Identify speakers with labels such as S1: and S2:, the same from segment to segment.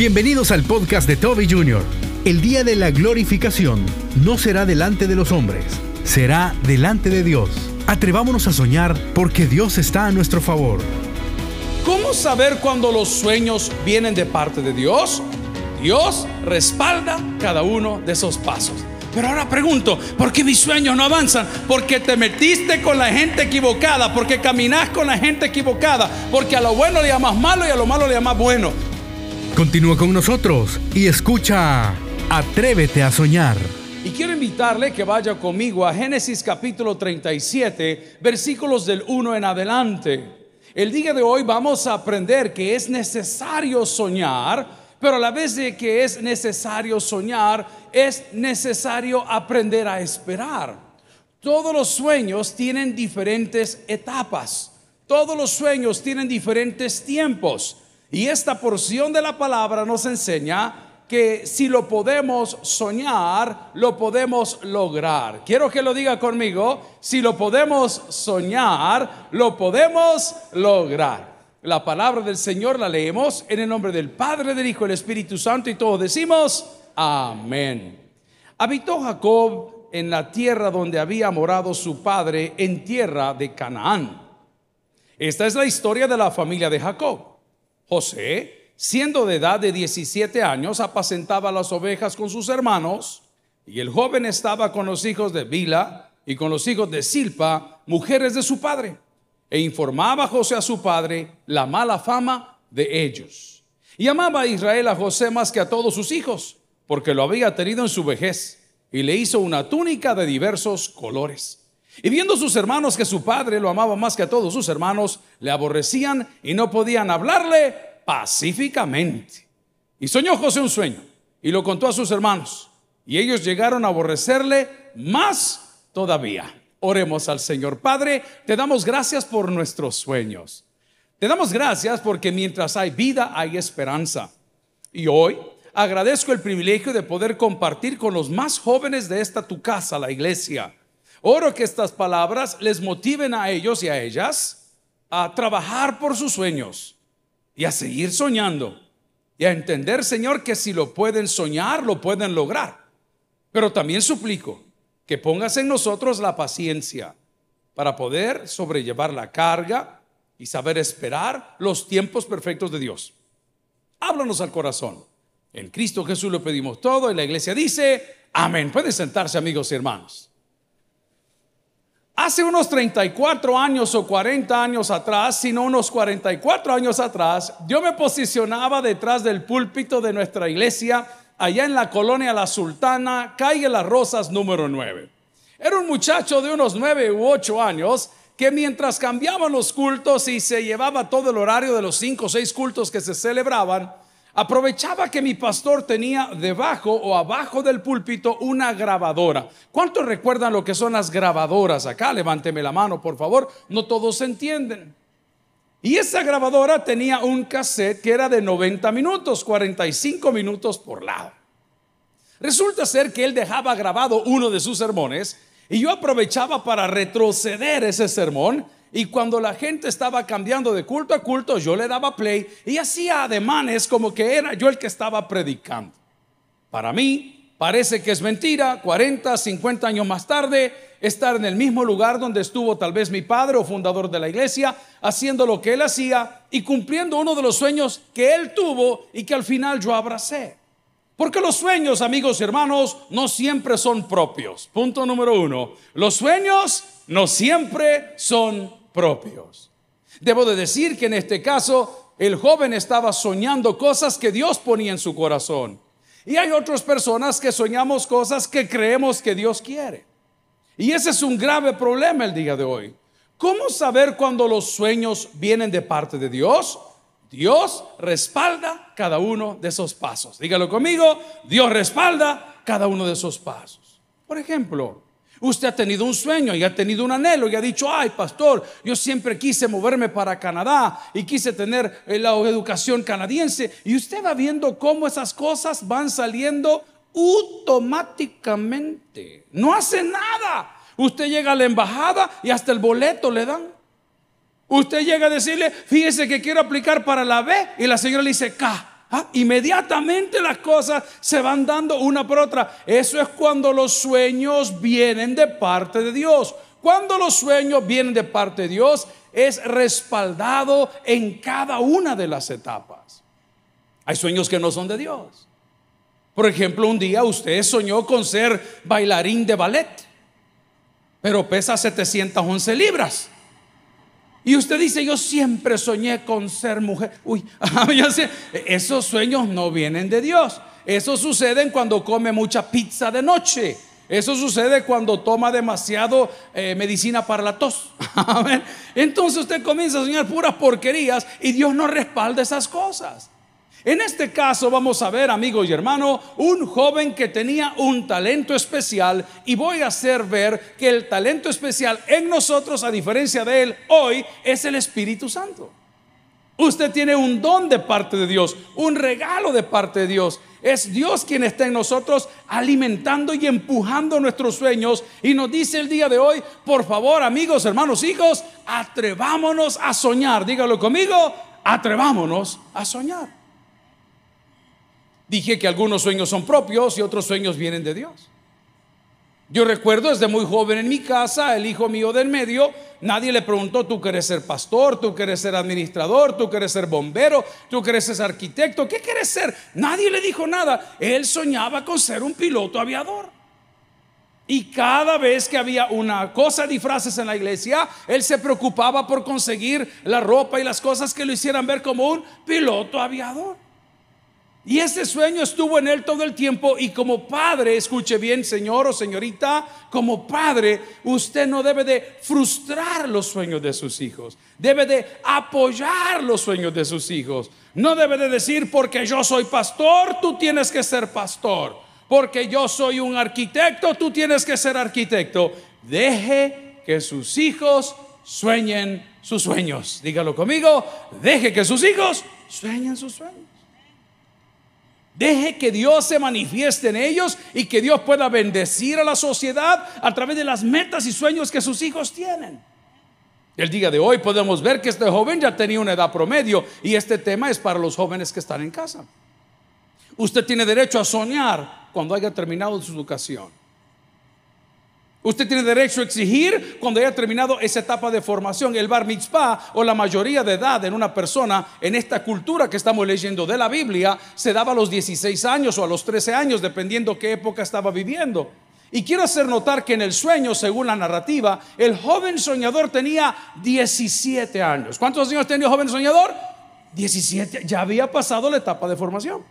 S1: Bienvenidos al podcast de Toby Jr. El día de la glorificación no será delante de los hombres, será delante de Dios. Atrevámonos a soñar porque Dios está a nuestro favor.
S2: ¿Cómo saber cuando los sueños vienen de parte de Dios? Dios respalda cada uno de esos pasos. Pero ahora pregunto, ¿por qué mis sueños no avanzan? Porque te metiste con la gente equivocada, porque caminas con la gente equivocada, porque a lo bueno le llamas malo y a lo malo le llamas bueno.
S1: Continúa con nosotros y escucha Atrévete a soñar.
S2: Y quiero invitarle que vaya conmigo a Génesis capítulo 37, versículos del 1 en adelante. El día de hoy vamos a aprender que es necesario soñar, pero a la vez de que es necesario soñar, es necesario aprender a esperar. Todos los sueños tienen diferentes etapas. Todos los sueños tienen diferentes tiempos. Y esta porción de la palabra nos enseña que si lo podemos soñar, lo podemos lograr. Quiero que lo diga conmigo, si lo podemos soñar, lo podemos lograr. La palabra del Señor la leemos en el nombre del Padre, del Hijo del Espíritu Santo y todos decimos, amén. Habitó Jacob en la tierra donde había morado su padre, en tierra de Canaán. Esta es la historia de la familia de Jacob. José siendo de edad de 17 años, apacentaba las ovejas con sus hermanos, y el joven estaba con los hijos de Bila y con los hijos de Silpa, mujeres de su padre, e informaba a José a su padre la mala fama de ellos. Y amaba a Israel a José más que a todos sus hijos, porque lo había tenido en su vejez, y le hizo una túnica de diversos colores. Y viendo sus hermanos que su padre lo amaba más que a todos sus hermanos, le aborrecían y no podían hablarle pacíficamente. Y soñó José un sueño y lo contó a sus hermanos. Y ellos llegaron a aborrecerle más todavía. Oremos al Señor. Padre, te damos gracias por nuestros sueños. Te damos gracias porque mientras hay vida hay esperanza. Y hoy agradezco el privilegio de poder compartir con los más jóvenes de esta tu casa, la iglesia. Oro que estas palabras les motiven a ellos y a ellas a trabajar por sus sueños y a seguir soñando y a entender, Señor, que si lo pueden soñar, lo pueden lograr. Pero también suplico que pongas en nosotros la paciencia para poder sobrellevar la carga y saber esperar los tiempos perfectos de Dios. Háblanos al corazón. En Cristo Jesús lo pedimos todo y la iglesia dice, amén. Pueden sentarse amigos y hermanos. Hace unos 34 años o 40 años atrás, sino unos 44 años atrás, yo me posicionaba detrás del púlpito de nuestra iglesia, allá en la colonia La Sultana, calle Las Rosas número 9. Era un muchacho de unos 9 u 8 años que mientras cambiaban los cultos y se llevaba todo el horario de los 5 o 6 cultos que se celebraban, aprovechaba que mi pastor tenía debajo o abajo del púlpito una grabadora. ¿Cuántos recuerdan lo que son las grabadoras acá? Levánteme la mano, por favor. No todos entienden. Y esa grabadora tenía un cassette que era de 90 minutos, 45 minutos por lado. Resulta ser que él dejaba grabado uno de sus sermones y yo aprovechaba para retroceder ese sermón y cuando la gente estaba cambiando de culto a culto, yo le daba play y hacía ademanes como que era yo el que estaba predicando. Para mí, parece que es mentira, 40, 50 años más tarde, estar en el mismo lugar donde estuvo tal vez mi padre o fundador de la iglesia, haciendo lo que él hacía y cumpliendo uno de los sueños que él tuvo y que al final yo abracé. Porque los sueños, amigos y hermanos, no siempre son propios. Punto número uno. Los sueños no siempre son Debo de decir que en este caso el joven estaba soñando cosas que Dios ponía en su corazón. Y hay otras personas que soñamos cosas que creemos que Dios quiere. Y ese es un grave problema el día de hoy. ¿Cómo saber cuando los sueños vienen de parte de Dios? Dios respalda cada uno de esos pasos. Dígalo conmigo, Dios respalda cada uno de esos pasos. Por ejemplo, Usted ha tenido un sueño y ha tenido un anhelo y ha dicho, ay pastor, yo siempre quise moverme para Canadá y quise tener eh, la educación canadiense. Y usted va viendo cómo esas cosas van saliendo automáticamente. No hace nada. Usted llega a la embajada y hasta el boleto le dan. Usted llega a decirle, fíjese que quiero aplicar para la B y la señora le dice K. Ah, inmediatamente las cosas se van dando una por otra. Eso es cuando los sueños vienen de parte de Dios. Cuando los sueños vienen de parte de Dios, es respaldado en cada una de las etapas. Hay sueños que no son de Dios. Por ejemplo, un día usted soñó con ser bailarín de ballet, pero pesa 711 libras. Y usted dice, yo siempre soñé con ser mujer. Uy, esos sueños no vienen de Dios. Eso sucede cuando come mucha pizza de noche. Eso sucede cuando toma demasiado eh, medicina para la tos. Entonces usted comienza a soñar puras porquerías y Dios no respalda esas cosas. En este caso vamos a ver, amigos y hermanos, un joven que tenía un talento especial y voy a hacer ver que el talento especial en nosotros, a diferencia de él, hoy es el Espíritu Santo. Usted tiene un don de parte de Dios, un regalo de parte de Dios. Es Dios quien está en nosotros alimentando y empujando nuestros sueños. Y nos dice el día de hoy, por favor, amigos, hermanos, hijos, atrevámonos a soñar. Dígalo conmigo, atrevámonos a soñar. Dije que algunos sueños son propios y otros sueños vienen de Dios. Yo recuerdo desde muy joven en mi casa, el hijo mío del medio, nadie le preguntó, tú quieres ser pastor, tú quieres ser administrador, tú quieres ser bombero, tú quieres ser arquitecto, ¿qué quieres ser? Nadie le dijo nada. Él soñaba con ser un piloto aviador. Y cada vez que había una cosa de disfraces en la iglesia, él se preocupaba por conseguir la ropa y las cosas que lo hicieran ver como un piloto aviador. Y ese sueño estuvo en él todo el tiempo y como padre, escuche bien señor o señorita, como padre usted no debe de frustrar los sueños de sus hijos, debe de apoyar los sueños de sus hijos. No debe de decir porque yo soy pastor, tú tienes que ser pastor, porque yo soy un arquitecto, tú tienes que ser arquitecto. Deje que sus hijos sueñen sus sueños. Dígalo conmigo, deje que sus hijos sueñen sus sueños. Deje que Dios se manifieste en ellos y que Dios pueda bendecir a la sociedad a través de las metas y sueños que sus hijos tienen. El día de hoy podemos ver que este joven ya tenía una edad promedio y este tema es para los jóvenes que están en casa. Usted tiene derecho a soñar cuando haya terminado su educación. Usted tiene derecho a exigir cuando haya terminado esa etapa de formación. El bar mitzvah o la mayoría de edad en una persona en esta cultura que estamos leyendo de la Biblia se daba a los 16 años o a los 13 años, dependiendo qué época estaba viviendo. Y quiero hacer notar que en el sueño, según la narrativa, el joven soñador tenía 17 años. ¿Cuántos años tenía el joven soñador? 17. Ya había pasado la etapa de formación.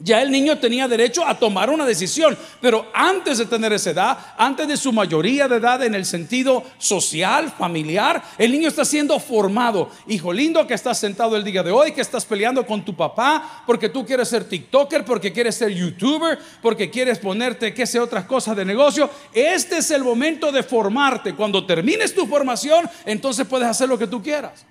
S2: Ya el niño tenía derecho a tomar una decisión, pero antes de tener esa edad, antes de su mayoría de edad en el sentido social, familiar, el niño está siendo formado. Hijo lindo que estás sentado el día de hoy, que estás peleando con tu papá porque tú quieres ser TikToker, porque quieres ser YouTuber, porque quieres ponerte, qué sé, otras cosas de negocio. Este es el momento de formarte. Cuando termines tu formación, entonces puedes hacer lo que tú quieras.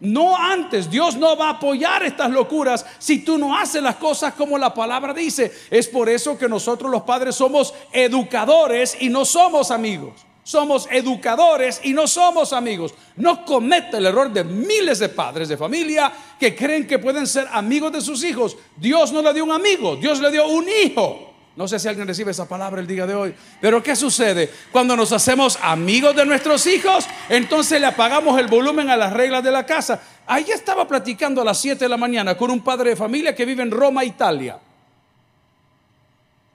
S2: No antes, Dios no va a apoyar estas locuras si tú no haces las cosas como la palabra dice. Es por eso que nosotros los padres somos educadores y no somos amigos. Somos educadores y no somos amigos. No comete el error de miles de padres de familia que creen que pueden ser amigos de sus hijos. Dios no le dio un amigo, Dios le dio un hijo. No sé si alguien recibe esa palabra el día de hoy. Pero ¿qué sucede? Cuando nos hacemos amigos de nuestros hijos, entonces le apagamos el volumen a las reglas de la casa. Ahí estaba platicando a las 7 de la mañana con un padre de familia que vive en Roma, Italia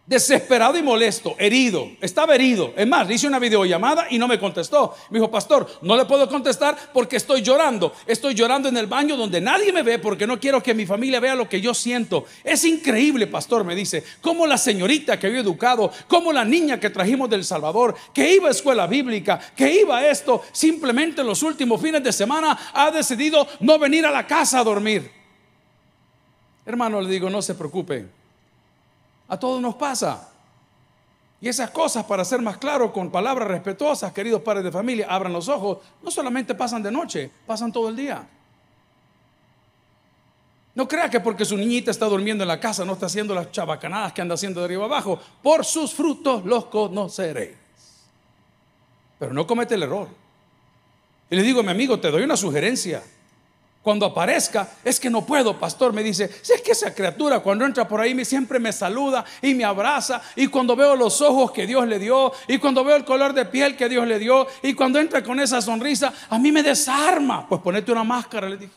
S2: desesperado y molesto, herido, estaba herido. Es más, le hice una videollamada y no me contestó. Me dijo, pastor, no le puedo contestar porque estoy llorando. Estoy llorando en el baño donde nadie me ve porque no quiero que mi familia vea lo que yo siento. Es increíble, pastor, me dice, como la señorita que había educado, como la niña que trajimos del Salvador, que iba a escuela bíblica, que iba a esto, simplemente en los últimos fines de semana ha decidido no venir a la casa a dormir. Hermano, le digo, no se preocupe a todos nos pasa. Y esas cosas, para ser más claro, con palabras respetuosas, queridos padres de familia, abran los ojos, no solamente pasan de noche, pasan todo el día. No crea que porque su niñita está durmiendo en la casa no está haciendo las chabacanadas que anda haciendo de arriba abajo. Por sus frutos los conoceréis. Pero no comete el error. Y le digo, mi amigo, te doy una sugerencia. Cuando aparezca, es que no puedo, pastor. Me dice, si es que esa criatura cuando entra por ahí me, siempre me saluda y me abraza. Y cuando veo los ojos que Dios le dio, y cuando veo el color de piel que Dios le dio, y cuando entra con esa sonrisa, a mí me desarma. Pues ponete una máscara, le dije.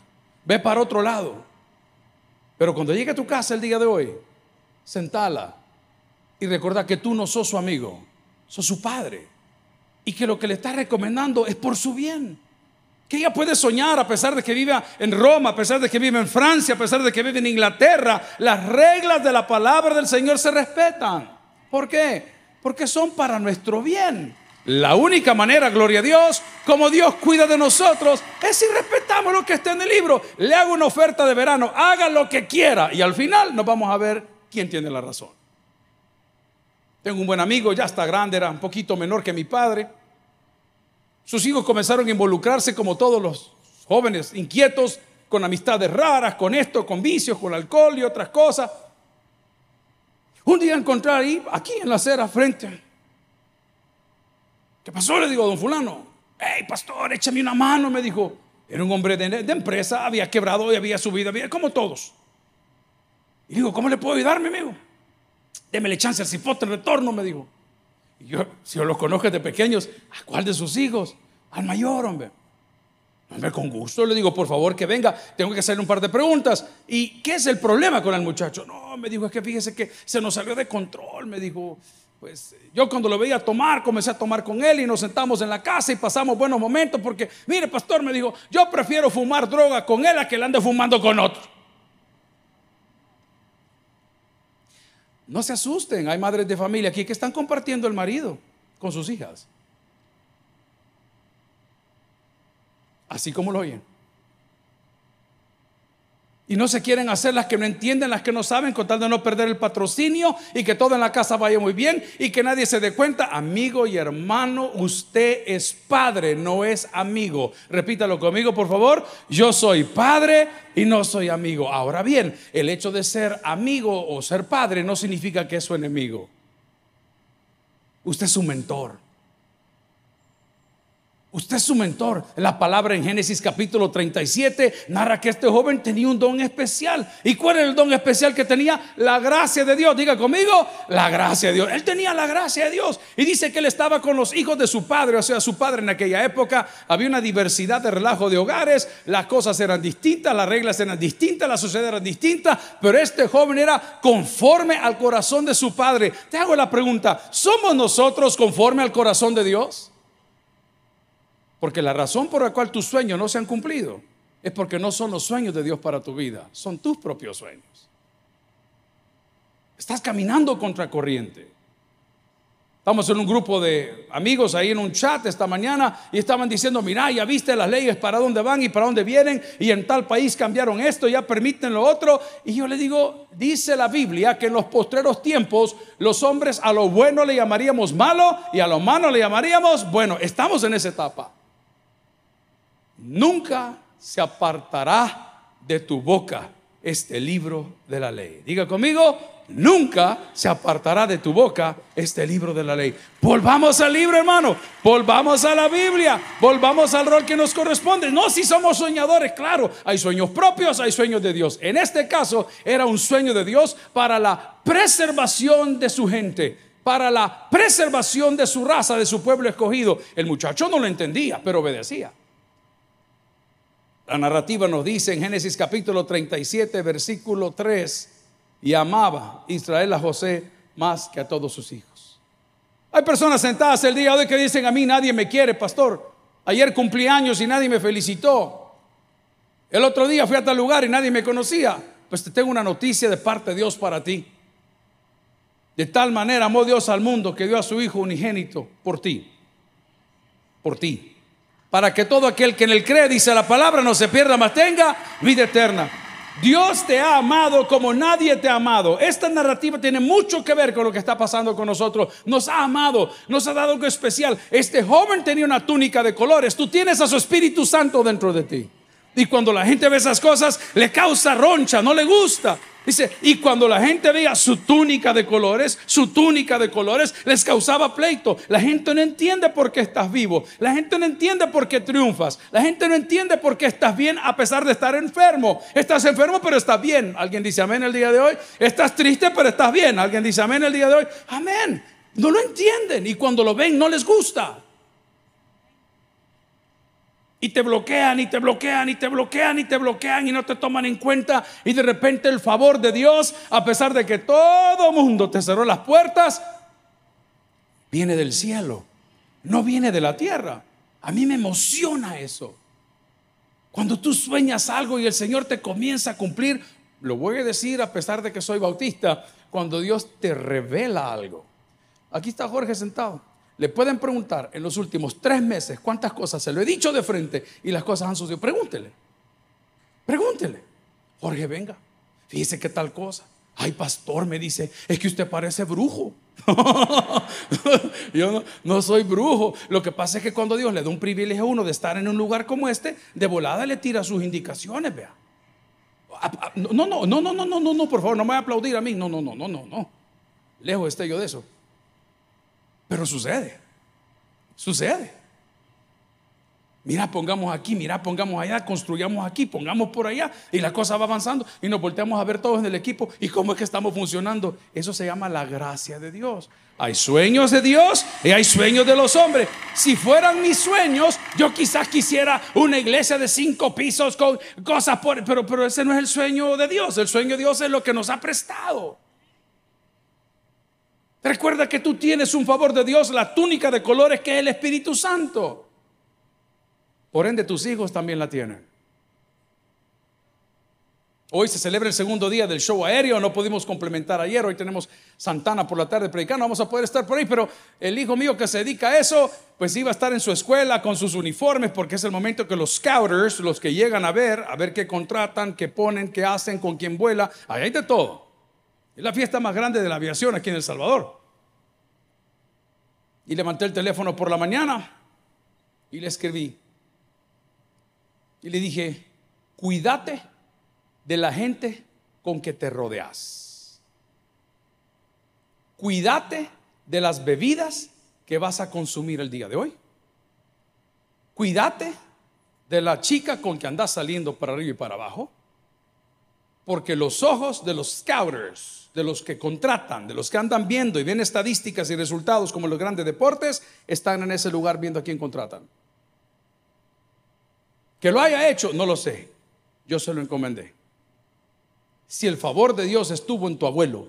S2: Ve para otro lado. Pero cuando llegue a tu casa el día de hoy, sentala y recuerda que tú no sos su amigo, sos su padre. Y que lo que le está recomendando es por su bien. Que ella puede soñar a pesar de que viva en Roma, a pesar de que vive en Francia, a pesar de que vive en Inglaterra. Las reglas de la palabra del Señor se respetan. ¿Por qué? Porque son para nuestro bien. La única manera, gloria a Dios, como Dios cuida de nosotros, es si respetamos lo que está en el libro. Le hago una oferta de verano, haga lo que quiera y al final nos vamos a ver quién tiene la razón. Tengo un buen amigo, ya está grande, era un poquito menor que mi padre. Sus hijos comenzaron a involucrarse como todos los jóvenes inquietos, con amistades raras, con esto, con vicios, con alcohol y otras cosas. Un día encontré ahí, aquí en la acera, frente. ¿Qué pasó? Le digo a don fulano. Hey, pastor, échame una mano, me dijo. Era un hombre de, empresa, había quebrado y había subido, había, como todos. Y digo, ¿cómo le puedo ayudar, mi amigo? Démele chance al cipote en retorno, me dijo yo, si yo los conozco de pequeños, ¿a cuál de sus hijos? Al mayor, hombre. Hombre, con gusto le digo, por favor, que venga. Tengo que hacerle un par de preguntas. ¿Y qué es el problema con el muchacho? No, me dijo, es que fíjese que se nos salió de control. Me dijo, pues yo cuando lo veía tomar, comencé a tomar con él y nos sentamos en la casa y pasamos buenos momentos porque, mire, pastor, me dijo, yo prefiero fumar droga con él a que él ande fumando con otro. No se asusten, hay madres de familia aquí que están compartiendo el marido con sus hijas. Así como lo oyen. Y no se quieren hacer las que no entienden, las que no saben, con tal de no perder el patrocinio y que todo en la casa vaya muy bien y que nadie se dé cuenta. Amigo y hermano, usted es padre, no es amigo. Repítalo conmigo, por favor. Yo soy padre y no soy amigo. Ahora bien, el hecho de ser amigo o ser padre no significa que es su enemigo. Usted es su mentor. Usted es su mentor. La palabra en Génesis capítulo 37 narra que este joven tenía un don especial. ¿Y cuál era el don especial que tenía? La gracia de Dios. Diga conmigo, la gracia de Dios. Él tenía la gracia de Dios. Y dice que él estaba con los hijos de su padre. O sea, su padre en aquella época había una diversidad de relajo de hogares. Las cosas eran distintas, las reglas eran distintas, la sociedad era distinta. Pero este joven era conforme al corazón de su padre. Te hago la pregunta, ¿somos nosotros conforme al corazón de Dios? Porque la razón por la cual tus sueños no se han cumplido es porque no son los sueños de Dios para tu vida, son tus propios sueños. Estás caminando contra corriente. Estamos en un grupo de amigos ahí en un chat esta mañana y estaban diciendo, mira, ya viste las leyes para dónde van y para dónde vienen y en tal país cambiaron esto, ya permiten lo otro. Y yo le digo, dice la Biblia que en los postreros tiempos los hombres a lo bueno le llamaríamos malo y a lo malo le llamaríamos bueno. Estamos en esa etapa nunca se apartará de tu boca este libro de la ley. Diga conmigo, nunca se apartará de tu boca este libro de la ley. Volvamos al libro, hermano. Volvamos a la Biblia. Volvamos al rol que nos corresponde. No si somos soñadores, claro. Hay sueños propios, hay sueños de Dios. En este caso era un sueño de Dios para la preservación de su gente. Para la preservación de su raza, de su pueblo escogido. El muchacho no lo entendía, pero obedecía. La narrativa nos dice en Génesis capítulo 37, versículo 3, y amaba Israel a José más que a todos sus hijos. Hay personas sentadas el día de hoy que dicen, a mí nadie me quiere, pastor. Ayer cumplí años y nadie me felicitó. El otro día fui a tal lugar y nadie me conocía. Pues te tengo una noticia de parte de Dios para ti. De tal manera amó Dios al mundo que dio a su Hijo unigénito por ti. Por ti para que todo aquel que en él cree, dice la palabra, no se pierda, mas tenga vida eterna. Dios te ha amado como nadie te ha amado. Esta narrativa tiene mucho que ver con lo que está pasando con nosotros. Nos ha amado, nos ha dado algo especial. Este joven tenía una túnica de colores. Tú tienes a su Espíritu Santo dentro de ti. Y cuando la gente ve esas cosas, le causa roncha, no le gusta. Dice, y cuando la gente veía su túnica de colores, su túnica de colores les causaba pleito. La gente no entiende por qué estás vivo. La gente no entiende por qué triunfas. La gente no entiende por qué estás bien a pesar de estar enfermo. Estás enfermo pero estás bien. Alguien dice amén el día de hoy. Estás triste pero estás bien. Alguien dice amén el día de hoy. Amén. No lo entienden y cuando lo ven no les gusta. Y te bloquean y te bloquean y te bloquean y te bloquean y no te toman en cuenta. Y de repente el favor de Dios, a pesar de que todo mundo te cerró las puertas, viene del cielo, no viene de la tierra. A mí me emociona eso. Cuando tú sueñas algo y el Señor te comienza a cumplir, lo voy a decir a pesar de que soy bautista, cuando Dios te revela algo. Aquí está Jorge sentado. Le pueden preguntar en los últimos tres meses cuántas cosas se lo he dicho de frente y las cosas han sucedido. Pregúntele. Pregúntele. Jorge, venga. Fíjese qué tal cosa. Ay, pastor, me dice, es que usted parece brujo. Yo no, no, soy brujo. Lo que pasa es que cuando Dios le da un privilegio a uno de estar en un lugar como este, de volada le tira sus indicaciones, vea. No, no, no, no, no, no, no, no, por favor, no me voy a aplaudir a mí. No, no, no, no, no, no. Lejos esté yo de eso. Pero sucede, sucede. Mira, pongamos aquí, mira, pongamos allá, construyamos aquí, pongamos por allá y la cosa va avanzando y nos volteamos a ver todos en el equipo y cómo es que estamos funcionando. Eso se llama la gracia de Dios. Hay sueños de Dios y hay sueños de los hombres. Si fueran mis sueños, yo quizás quisiera una iglesia de cinco pisos con cosas por, pero, pero ese no es el sueño de Dios. El sueño de Dios es lo que nos ha prestado. Recuerda que tú tienes un favor de Dios, la túnica de colores que es el Espíritu Santo. Por ende, tus hijos también la tienen. Hoy se celebra el segundo día del show aéreo, no pudimos complementar ayer, hoy tenemos Santana por la tarde predicando, vamos a poder estar por ahí, pero el hijo mío que se dedica a eso, pues iba a estar en su escuela con sus uniformes, porque es el momento que los scouters, los que llegan a ver, a ver qué contratan, qué ponen, qué hacen, con quién vuela, ahí hay de todo. Es la fiesta más grande de la aviación aquí en El Salvador. Y levanté el teléfono por la mañana y le escribí. Y le dije, cuídate de la gente con que te rodeas. Cuídate de las bebidas que vas a consumir el día de hoy. Cuídate de la chica con que andas saliendo para arriba y para abajo. Porque los ojos de los scouters de los que contratan, de los que andan viendo y ven estadísticas y resultados como los grandes deportes, están en ese lugar viendo a quién contratan. Que lo haya hecho, no lo sé. Yo se lo encomendé. Si el favor de Dios estuvo en tu abuelo,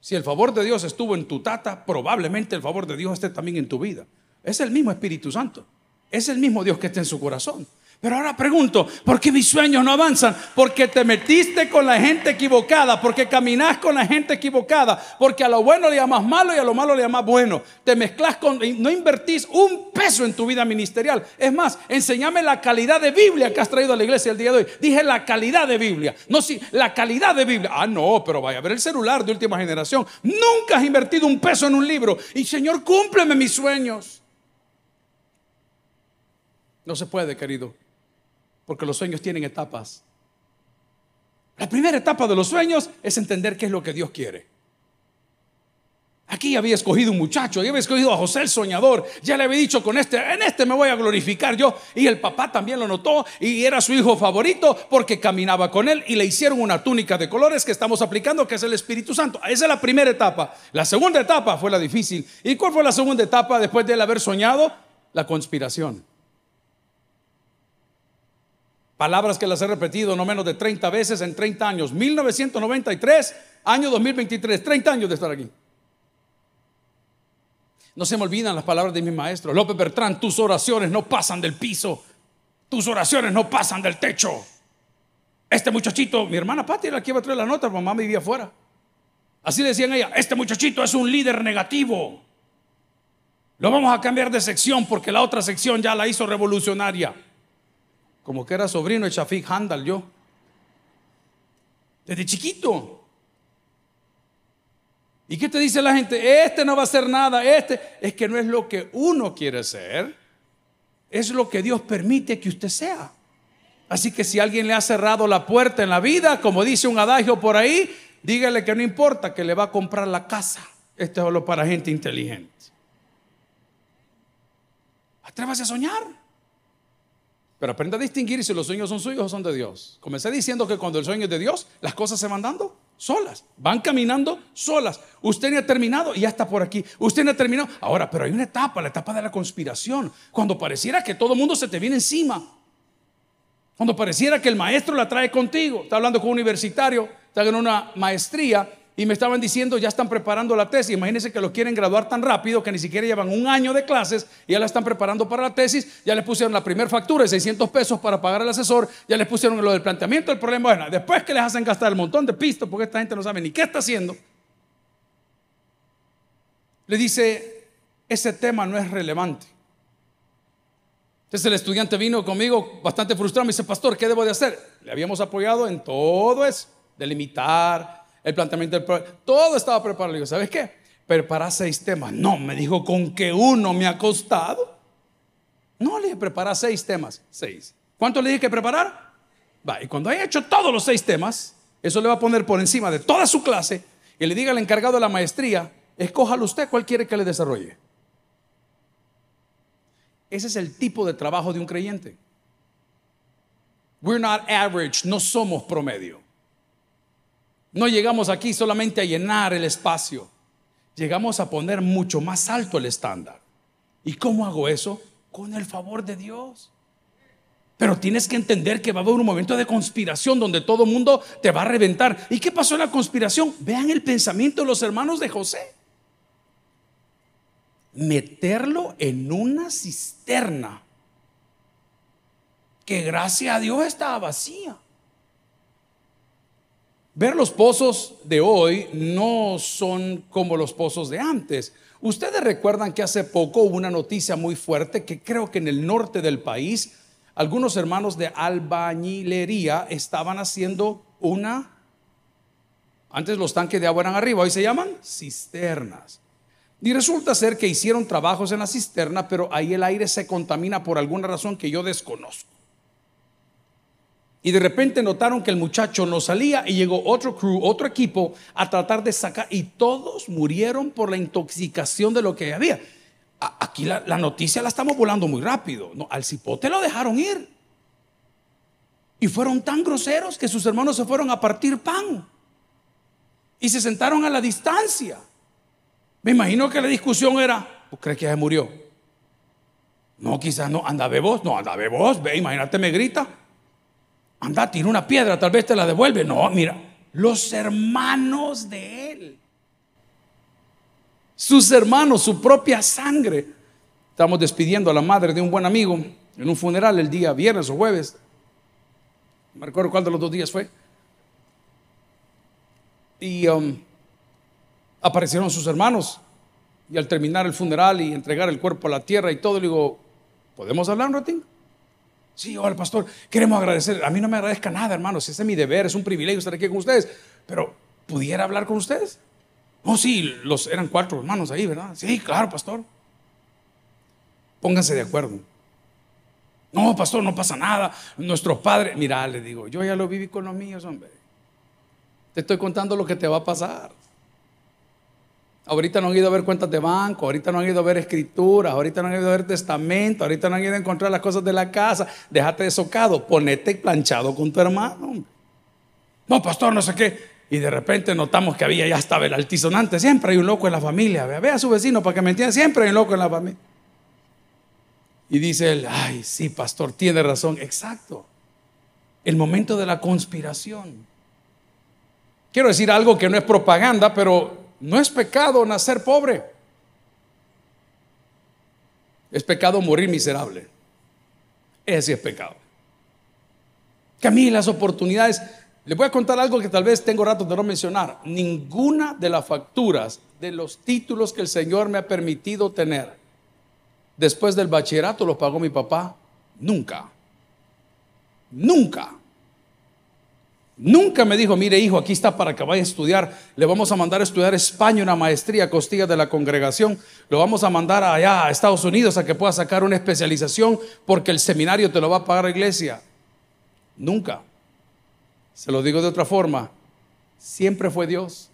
S2: si el favor de Dios estuvo en tu tata, probablemente el favor de Dios esté también en tu vida. Es el mismo Espíritu Santo. Es el mismo Dios que está en su corazón. Pero ahora pregunto, ¿por qué mis sueños no avanzan? Porque te metiste con la gente equivocada, porque caminas con la gente equivocada, porque a lo bueno le llamas malo y a lo malo le llamas bueno. Te mezclas con, no invertís un peso en tu vida ministerial. Es más, enséñame la calidad de Biblia que has traído a la iglesia el día de hoy. Dije la calidad de Biblia, no si la calidad de Biblia. Ah, no, pero vaya a ver el celular de última generación. Nunca has invertido un peso en un libro. Y Señor, cúmpleme mis sueños. No se puede, querido porque los sueños tienen etapas. La primera etapa de los sueños es entender qué es lo que Dios quiere. Aquí había escogido un muchacho, había escogido a José el soñador, ya le había dicho con este, en este me voy a glorificar yo. Y el papá también lo notó y era su hijo favorito porque caminaba con él y le hicieron una túnica de colores que estamos aplicando, que es el Espíritu Santo. Esa es la primera etapa. La segunda etapa fue la difícil. ¿Y cuál fue la segunda etapa después de él haber soñado? La conspiración. Palabras que las he repetido no menos de 30 veces en 30 años. 1993, año 2023, 30 años de estar aquí. No se me olvidan las palabras de mi maestro. López Bertrán, tus oraciones no pasan del piso. Tus oraciones no pasan del techo. Este muchachito, mi hermana Patti era la que iba a traer la nota, mamá vivía afuera. Así decían ella, este muchachito es un líder negativo. Lo vamos a cambiar de sección porque la otra sección ya la hizo revolucionaria como que era sobrino de Shafik Handal yo. Desde chiquito. ¿Y qué te dice la gente? Este no va a hacer nada, este es que no es lo que uno quiere ser, es lo que Dios permite que usted sea. Así que si alguien le ha cerrado la puerta en la vida, como dice un adagio por ahí, dígale que no importa, que le va a comprar la casa. Esto es solo para gente inteligente. Atrévase a soñar. Pero aprenda a distinguir si los sueños son suyos o son de Dios. Comencé diciendo que cuando el sueño es de Dios, las cosas se van dando solas. Van caminando solas. Usted no ha terminado y ya está por aquí. Usted no ha terminado. Ahora, pero hay una etapa, la etapa de la conspiración. Cuando pareciera que todo el mundo se te viene encima. Cuando pareciera que el maestro la trae contigo. Está hablando con un universitario, está en una maestría y me estaban diciendo, ya están preparando la tesis. Imagínense que lo quieren graduar tan rápido que ni siquiera llevan un año de clases y ya la están preparando para la tesis. Ya les pusieron la primera factura de 600 pesos para pagar al asesor. Ya les pusieron lo del planteamiento del problema. Bueno, después que les hacen gastar el montón de pistos porque esta gente no sabe ni qué está haciendo, le dice, ese tema no es relevante. Entonces el estudiante vino conmigo bastante frustrado. Me dice, pastor, ¿qué debo de hacer? Le habíamos apoyado en todo eso, delimitar el planteamiento del problema. Todo estaba preparado. Le digo, ¿sabes qué? Prepara seis temas. No, me dijo, con que uno me ha costado. No, le dije, prepara seis temas. Seis. ¿Cuánto le dije que preparar? Va, y cuando haya hecho todos los seis temas, eso le va a poner por encima de toda su clase y le diga al encargado de la maestría, escójalo usted cuál quiere que le desarrolle. Ese es el tipo de trabajo de un creyente. We're not average, no somos promedio. No llegamos aquí solamente a llenar el espacio, llegamos a poner mucho más alto el estándar. ¿Y cómo hago eso? Con el favor de Dios. Pero tienes que entender que va a haber un momento de conspiración donde todo mundo te va a reventar. ¿Y qué pasó en la conspiración? Vean el pensamiento de los hermanos de José. Meterlo en una cisterna que gracias a Dios estaba vacía. Ver los pozos de hoy no son como los pozos de antes. Ustedes recuerdan que hace poco hubo una noticia muy fuerte que creo que en el norte del país algunos hermanos de albañilería estaban haciendo una... Antes los tanques de agua eran arriba, hoy se llaman cisternas. Y resulta ser que hicieron trabajos en la cisterna, pero ahí el aire se contamina por alguna razón que yo desconozco. Y de repente notaron que el muchacho no salía y llegó otro crew, otro equipo a tratar de sacar y todos murieron por la intoxicación de lo que había. Aquí la, noticia la estamos volando muy rápido. Al cipote lo dejaron ir. Y fueron tan groseros que sus hermanos se fueron a partir pan. Y se sentaron a la distancia. Me imagino que la discusión era, ¿tú crees que se murió? No, quizás no, anda vos, no, anda vos, ve, imagínate, me grita. Anda, tira una piedra, tal vez te la devuelve. No, mira, los hermanos de él. Sus hermanos, su propia sangre. Estamos despidiendo a la madre de un buen amigo en un funeral el día viernes o jueves. Me recuerdo cuál de los dos días fue. Y um, aparecieron sus hermanos. Y al terminar el funeral y entregar el cuerpo a la tierra y todo, le digo, ¿podemos hablar un ratito? Sí, hola pastor, queremos agradecer. A mí no me agradezca nada, hermanos. Ese es mi deber, es un privilegio estar aquí con ustedes. Pero, ¿pudiera hablar con ustedes? Oh, sí, los, eran cuatro hermanos ahí, ¿verdad? Sí, claro, pastor. Pónganse de acuerdo. No, pastor, no pasa nada. Nuestro padre, mira, le digo, yo ya lo viví con los míos, hombre. Te estoy contando lo que te va a pasar. Ahorita no han ido a ver cuentas de banco, ahorita no han ido a ver escrituras, ahorita no han ido a ver testamento, ahorita no han ido a encontrar las cosas de la casa. Déjate de socado, ponete planchado con tu hermano. No, pastor, no sé qué. Y de repente notamos que había, ya estaba el altisonante. Siempre hay un loco en la familia. Ve, a su vecino para que me entienda. Siempre hay un loco en la familia. Y dice él, ay, sí, pastor, tiene razón. Exacto. El momento de la conspiración. Quiero decir algo que no es propaganda, pero no es pecado nacer pobre. Es pecado morir miserable. Ese es pecado. Que a mí las oportunidades, le voy a contar algo que tal vez tengo rato de no mencionar. Ninguna de las facturas de los títulos que el Señor me ha permitido tener después del bachillerato los pagó mi papá. Nunca. Nunca. Nunca me dijo, mire hijo, aquí está para que vaya a estudiar. Le vamos a mandar a estudiar España, una maestría costilla de la congregación. Lo vamos a mandar allá a Estados Unidos a que pueda sacar una especialización porque el seminario te lo va a pagar la iglesia. Nunca. Se lo digo de otra forma, siempre fue Dios.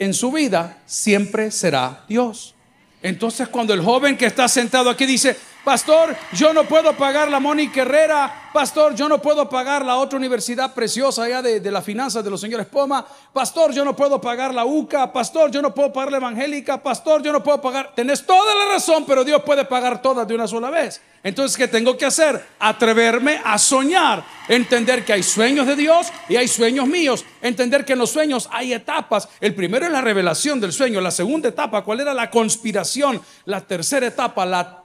S2: En su vida siempre será Dios. Entonces cuando el joven que está sentado aquí dice, pastor, yo no puedo pagar la Mónica Herrera Pastor, yo no puedo pagar la otra universidad preciosa allá de, las finanzas de los señores Poma. Pastor, yo no puedo pagar la UCA. Pastor, yo no puedo pagar la evangélica. Pastor, yo no puedo pagar. Tenés toda la razón, pero Dios puede pagar todas de una sola vez. Entonces, ¿qué tengo que hacer? Atreverme a soñar. Entender que hay sueños de Dios y hay sueños míos. Entender que en los sueños hay etapas. El primero es la revelación del sueño. La segunda etapa, ¿cuál era la conspiración? La tercera etapa, la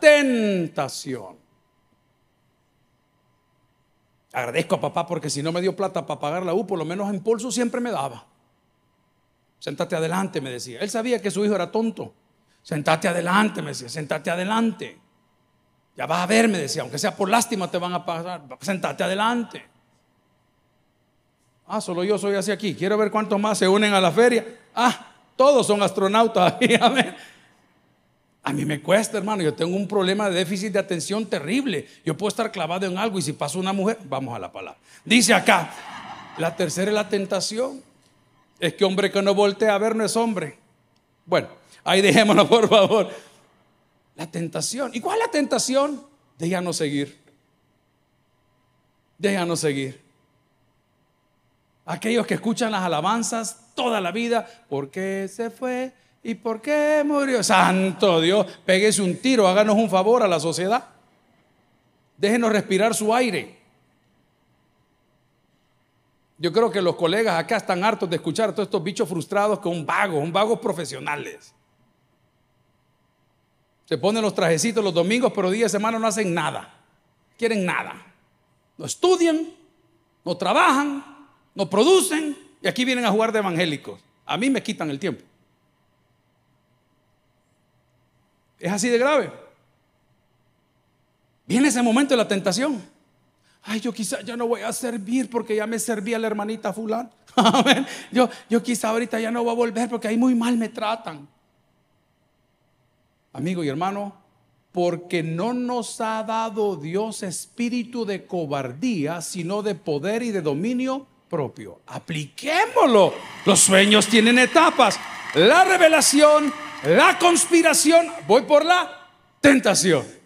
S2: Agradezco a papá porque si no me dio plata para pagar la U, por lo menos en pulso siempre me daba. Sentate adelante, me decía. Él sabía que su hijo era tonto. Sentate adelante, me decía. Sentate adelante. Ya vas a ver, me decía. Aunque sea por lástima te van a pasar. Sentate adelante. Ah, solo yo soy así aquí. Quiero ver cuántos más se unen a la feria. Ah, todos son astronautas. A mí me cuesta, hermano. Yo tengo un problema de déficit de atención terrible. Yo puedo estar clavado en algo y si pasa una mujer, vamos a la palabra. Dice acá, la tercera es la tentación. Es que hombre que no voltea a ver no es hombre. Bueno, ahí dejémoslo, por favor. La tentación. ¿Y cuál es la tentación? De ya no seguir. De ya no seguir. Aquellos que escuchan las alabanzas toda la vida, ¿por qué se fue? ¿Y por qué murió? Santo Dios, péguese un tiro, háganos un favor a la sociedad. Déjenos respirar su aire. Yo creo que los colegas acá están hartos de escuchar a todos estos bichos frustrados con vagos, un vagos profesionales. Se ponen los trajecitos los domingos, pero día de semana no hacen nada. Quieren nada. No estudian, no trabajan, no producen y aquí vienen a jugar de evangélicos. A mí me quitan el tiempo. Es así de grave. Viene ese momento de la tentación. Ay, yo quizá ya no voy a servir porque ya me servía la hermanita fulano. Yo, yo quizá ahorita ya no voy a volver porque ahí muy mal me tratan. Amigo y hermano, porque no nos ha dado Dios espíritu de cobardía, sino de poder y de dominio propio. Apliquémoslo. Los sueños tienen etapas. La revelación la conspiración, voy por la tentación.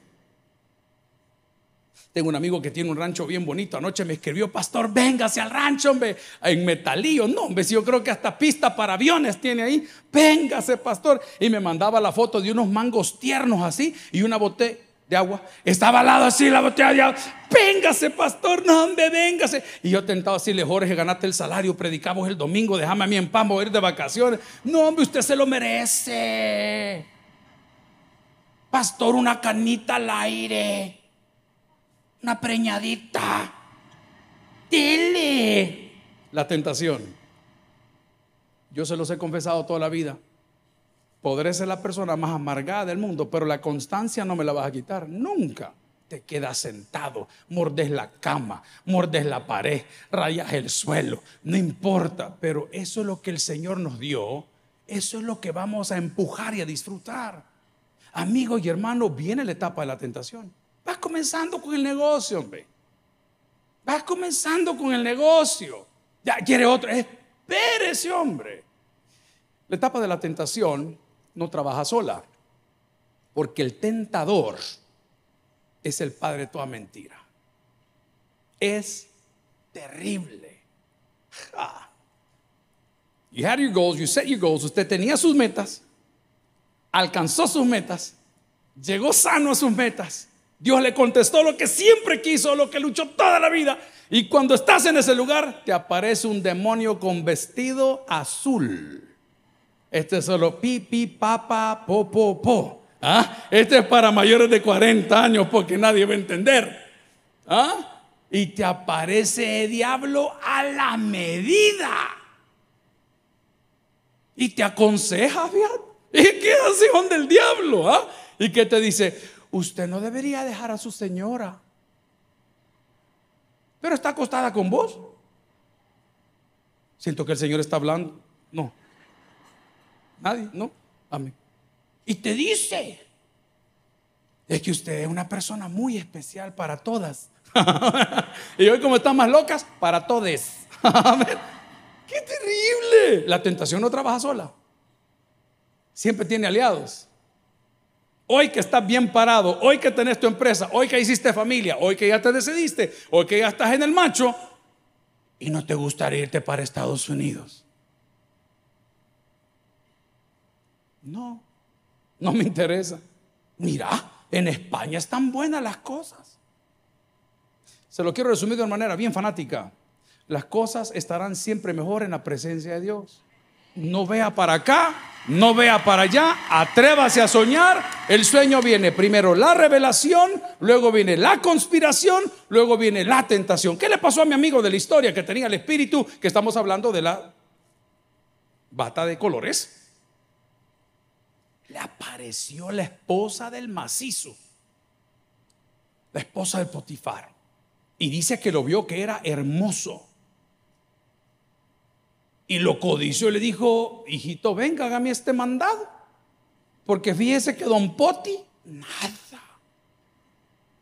S2: Tengo un amigo que tiene un rancho bien bonito. Anoche me escribió, pastor, véngase al rancho, hombre, en metalío. No, hombre, si yo creo que hasta pista para aviones tiene ahí. Véngase, pastor. Y me mandaba la foto de unos mangos tiernos así y una botella agua. Estaba al lado así la botella de agua. Véngase, pastor, no, hombre, véngase. Y yo tentado decirle, Jorge, ganaste el salario, predicamos el domingo, déjame a mí en paz, voy a ir de vacaciones. No, hombre, usted se lo merece. Pastor, una canita al aire. Una preñadita. Dile. La tentación. Yo se los he confesado toda la vida. Podré ser la persona más amargada del mundo, pero la constancia no me la vas a quitar. Nunca. Te quedas sentado, mordes la cama, mordes la pared, rayas el suelo, no importa, pero eso es lo que el Señor nos dio, eso es lo que vamos a empujar y a disfrutar. Amigo y hermano, viene la etapa de la tentación. Vas comenzando con el negocio, hombre. Vas comenzando con el negocio. Ya quiere otro. Espérese, hombre. La etapa de la tentación no trabaja sola, porque el tentador es el padre de toda mentira. Es terrible. You had your goals, you set your goals, usted tenía sus metas, alcanzó sus metas, llegó sano a sus metas. Dios le contestó lo que siempre quiso, lo que luchó toda la vida. Y cuando estás en ese lugar, te aparece un demonio con vestido azul este es solo pi, pi, papa, po, po, po. ¿Ah? Este es para mayores de 40 años porque nadie va a entender. ¿Ah? Y te aparece el diablo a la medida. Y te aconseja, fíjate. ¿Y qué hace donde el diablo? ¿Ah? Y que te dice, usted no debería dejar a su señora. Pero está acostada con vos. Siento que el Señor está hablando. No, Nadie, ¿no? Amén. Y te dice, es que usted es una persona muy especial para todas. y hoy como están más locas, para todes. ¡Qué terrible! La tentación no trabaja sola. Siempre tiene aliados. Hoy que estás bien parado, hoy que tenés tu empresa, hoy que hiciste familia, hoy que ya te decidiste, hoy que ya estás en el macho y no te gustaría irte para Estados Unidos. No, no me interesa. Mira, en España están buenas las cosas. Se lo quiero resumir de una manera bien fanática. Las cosas estarán siempre mejor en la presencia de Dios. No vea para acá, no vea para allá, atrévase a soñar. El sueño viene primero la revelación, luego viene la conspiración, luego viene la tentación. ¿Qué le pasó a mi amigo de la historia que tenía el espíritu que estamos hablando de la bata de colores? Le apareció la esposa del macizo, la esposa del Potifar. Y dice que lo vio que era hermoso. Y lo codició y le dijo, hijito, venga, hágame este mandado. Porque fíjese que don Poti, nada.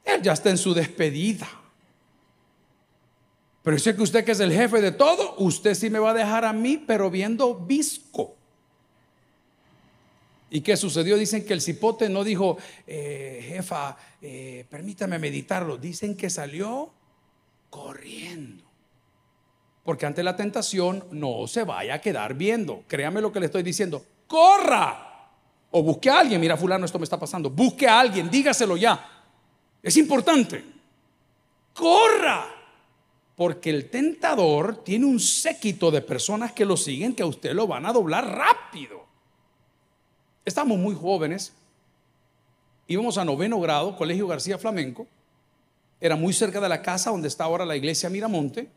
S2: Él ya está en su despedida. Pero sé que usted que es el jefe de todo, usted sí me va a dejar a mí, pero viendo visco. ¿Y qué sucedió? Dicen que el cipote no dijo, eh, jefa, eh, permítame meditarlo. Dicen que salió corriendo. Porque ante la tentación no se vaya a quedar viendo. Créame lo que le estoy diciendo. Corra. O busque a alguien. Mira, fulano, esto me está pasando. Busque a alguien, dígaselo ya. Es importante. Corra. Porque el tentador tiene un séquito de personas que lo siguen que a usted lo van a doblar rápido. Estamos muy jóvenes, íbamos a noveno grado, Colegio García Flamenco, era muy cerca de la casa donde está ahora la iglesia Miramonte,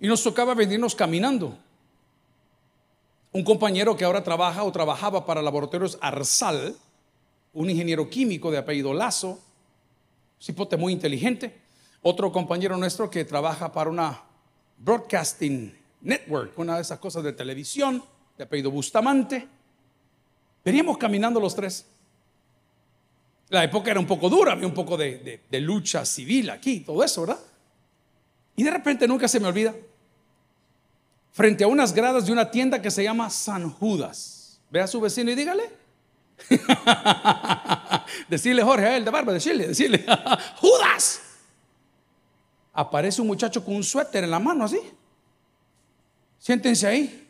S2: y nos tocaba venirnos caminando. Un compañero que ahora trabaja o trabajaba para Laboratorios Arsal, un ingeniero químico de apellido Lazo, cipote muy inteligente. Otro compañero nuestro que trabaja para una Broadcasting Network, una de esas cosas de televisión, de apellido Bustamante. Veníamos caminando los tres. La época era un poco dura, había un poco de, lucha civil aquí, todo eso, ¿verdad? Y de repente nunca se me olvida, frente a unas gradas de una tienda que se llama San Judas. Ve a su vecino y dígale. decirle Jorge a él de barba, decirle, decirle, Judas. Aparece un muchacho con un suéter en la mano así. Siéntense ahí.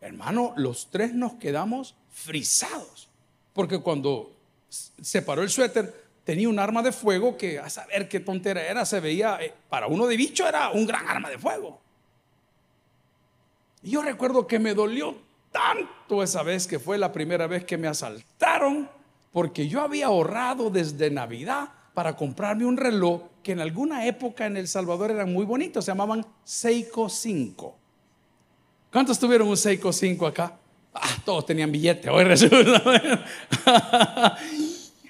S2: Hermano, los tres nos quedamos frisados. Porque cuando se paró el suéter, tenía un arma de fuego que a saber qué tontera era, se veía, eh, para uno de bicho era un gran arma de fuego. Y yo recuerdo que me dolió tanto esa vez que fue la primera vez que me asaltaron, porque yo había ahorrado desde Navidad para comprarme un reloj que en alguna época en El Salvador eran muy bonitos, se llamaban Seiko 5. ¿Cuántos tuvieron un Seiko 5 acá? Ah, todos tenían billete, hoy.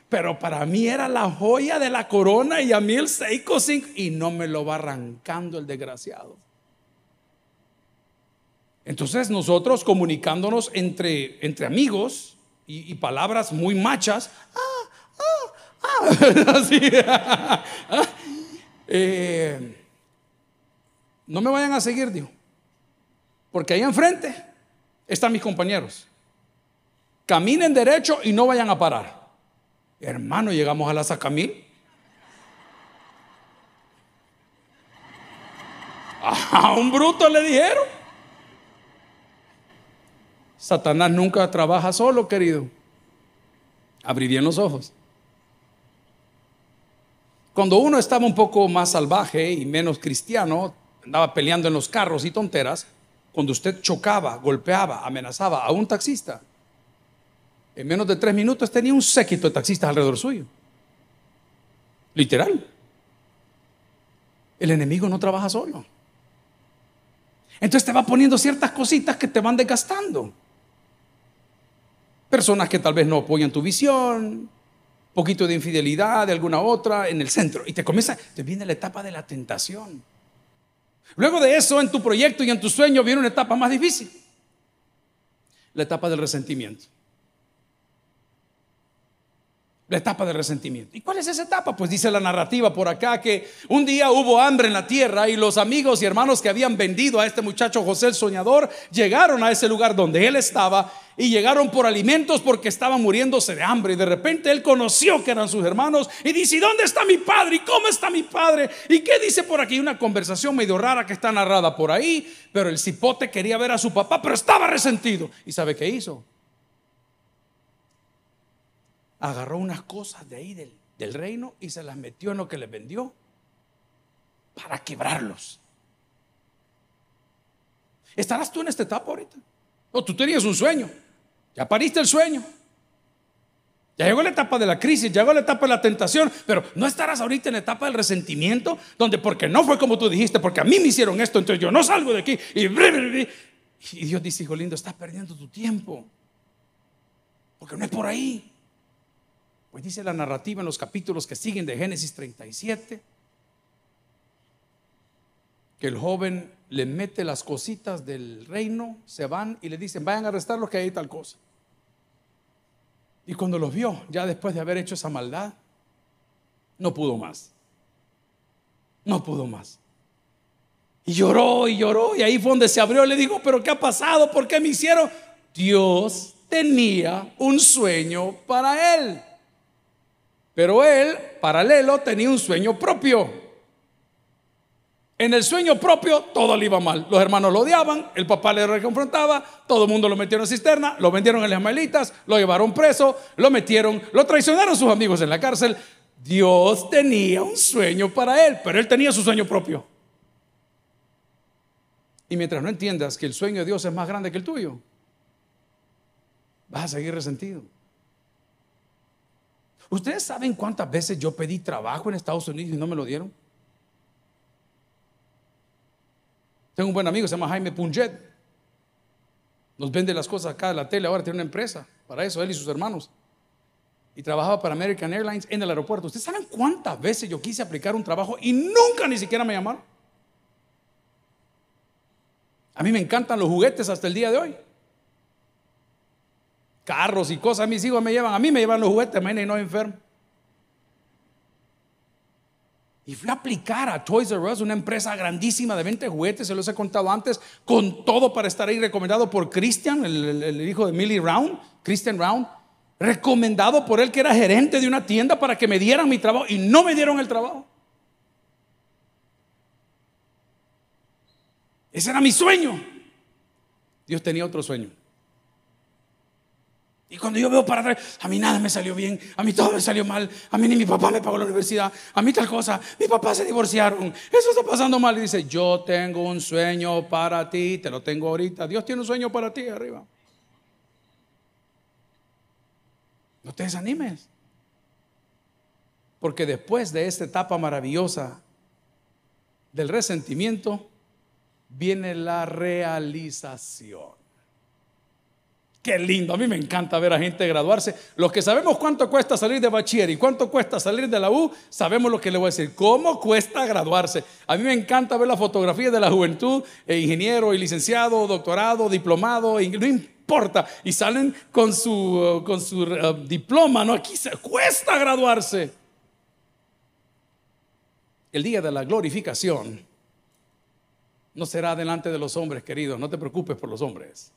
S2: Pero para mí era la joya de la corona y a mí el Seiko 5 y no me lo va arrancando el desgraciado. Entonces nosotros comunicándonos entre, entre amigos y, palabras muy machas, ah, ah, eh, no me vayan a seguir, dijo. Porque ahí enfrente están mis compañeros. Caminen derecho y no vayan a parar. Hermano, llegamos a la Sacamil. A un bruto le dijeron. Satanás nunca trabaja solo, querido. Abrí bien los ojos. Cuando uno estaba un poco más salvaje y menos cristiano, andaba peleando en los carros y tonteras, cuando usted chocaba, golpeaba, amenazaba a un taxista, en menos de tres minutos tenía un séquito de taxistas alrededor suyo. Literal. El enemigo no trabaja solo. Entonces te va poniendo ciertas cositas que te van desgastando. Personas que tal vez no apoyan tu visión, poquito de infidelidad de alguna otra en el centro. Y te comienza, te viene la etapa de la tentación. Luego de eso, en tu proyecto y en tu sueño viene una etapa más difícil. La etapa del resentimiento. La etapa del resentimiento. ¿Y cuál es esa etapa? Pues dice la narrativa por acá que un día hubo hambre en la tierra y los amigos y hermanos que habían vendido a este muchacho José el soñador llegaron a ese lugar donde él estaba y llegaron por alimentos porque estaban muriéndose de hambre. Y de repente él conoció que eran sus hermanos y dice, dónde está mi padre? ¿Y cómo está mi padre? ¿Y qué dice por aquí? Una conversación medio rara que está narrada por ahí, pero el cipote quería ver a su papá, pero estaba resentido. ¿Y sabe qué hizo? Agarró unas cosas de ahí del, reino y se las metió en lo que le vendió para quebrarlos. ¿Estarás tú en esta etapa ahorita? O tú tenías un sueño, ya pariste el sueño. Ya llegó la etapa de la crisis, llegó la etapa de la tentación, pero no estarás ahorita en la etapa del resentimiento, donde porque no fue como tú dijiste, porque a mí me hicieron esto, entonces yo no salgo de aquí. Y, y Dios dice, hijo lindo, estás perdiendo tu tiempo, porque no es por ahí. Pues dice la narrativa en los capítulos que siguen de Génesis 37, que el joven le mete las cositas del reino, se van y le dicen, vayan a arrestar lo que hay tal cosa. Y cuando los vio, ya después de haber hecho esa maldad, no pudo más. No pudo más. Y lloró y lloró y ahí fue donde se abrió. Le dijo, pero ¿qué ha pasado? ¿Por qué me hicieron? Dios tenía un sueño para él. Pero él, paralelo, tenía un sueño propio. En el sueño propio todo le iba mal. Los hermanos lo odiaban, el papá le reconfrontaba, todo el mundo lo metió en cisterna, lo vendieron en las malitas, lo llevaron preso, lo metieron, lo traicionaron sus amigos en la cárcel. Dios tenía un sueño para él, pero él tenía su sueño propio. Y mientras no entiendas que el sueño de Dios es más grande que el tuyo, vas a seguir resentido. ¿Ustedes saben cuántas veces yo pedí trabajo en Estados Unidos y no me lo dieron? Tengo un buen amigo, se llama Jaime Punjet. Nos vende las cosas acá de la tele, ahora tiene una empresa para eso, él y sus hermanos. Y trabajaba para American Airlines en el aeropuerto. ¿Ustedes saben cuántas veces yo quise aplicar un trabajo y nunca ni siquiera me llamaron? A mí me encantan los juguetes hasta el día de hoy carros y cosas. Mis hijos me llevan, a mí me llevan los juguetes, y no enfermo. Y fui a aplicar a Toys R Us, una empresa grandísima de 20 juguetes, se los he contado antes, con todo para estar ahí, recomendado por Christian, el, hijo de Millie Round, Christian Round, recomendado por él que era gerente de una tienda para que me dieran mi trabajo y no me dieron el trabajo. Ese era mi sueño. Dios tenía otro sueño. Y cuando yo veo para atrás, a mí nada me salió bien, a mí todo me salió mal, a mí ni mi papá me pagó la universidad, a mí tal cosa, mi papá se divorciaron, eso está pasando mal. Y dice, yo tengo un sueño para ti, te lo tengo ahorita. Dios tiene un sueño para ti arriba. No te desanimes. Porque después de esta etapa maravillosa del resentimiento, viene la realización. Qué lindo, a mí me encanta ver a gente graduarse. Los que sabemos cuánto cuesta salir de bachiller y cuánto cuesta salir de la U, sabemos lo que le voy a decir. ¿Cómo cuesta graduarse? A mí me encanta ver la fotografía de la juventud, e ingeniero y licenciado, doctorado, diplomado, no importa. Y salen con su, con su uh, diploma, ¿no? Aquí se cuesta graduarse. El día de la glorificación no será delante de los hombres, queridos. No te preocupes por los hombres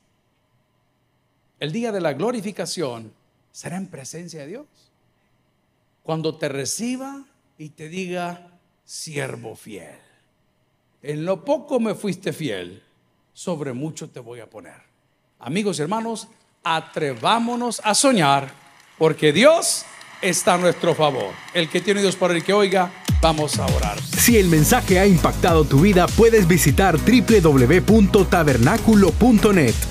S2: el día de la glorificación será en presencia de Dios. Cuando te reciba y te diga, siervo fiel. En lo poco me fuiste fiel, sobre mucho te voy a poner. Amigos y hermanos, atrevámonos a soñar, porque Dios está a nuestro favor. El que tiene Dios para el que oiga, vamos a orar.
S1: Si el mensaje ha impactado tu vida, puedes visitar www.tabernaculo.net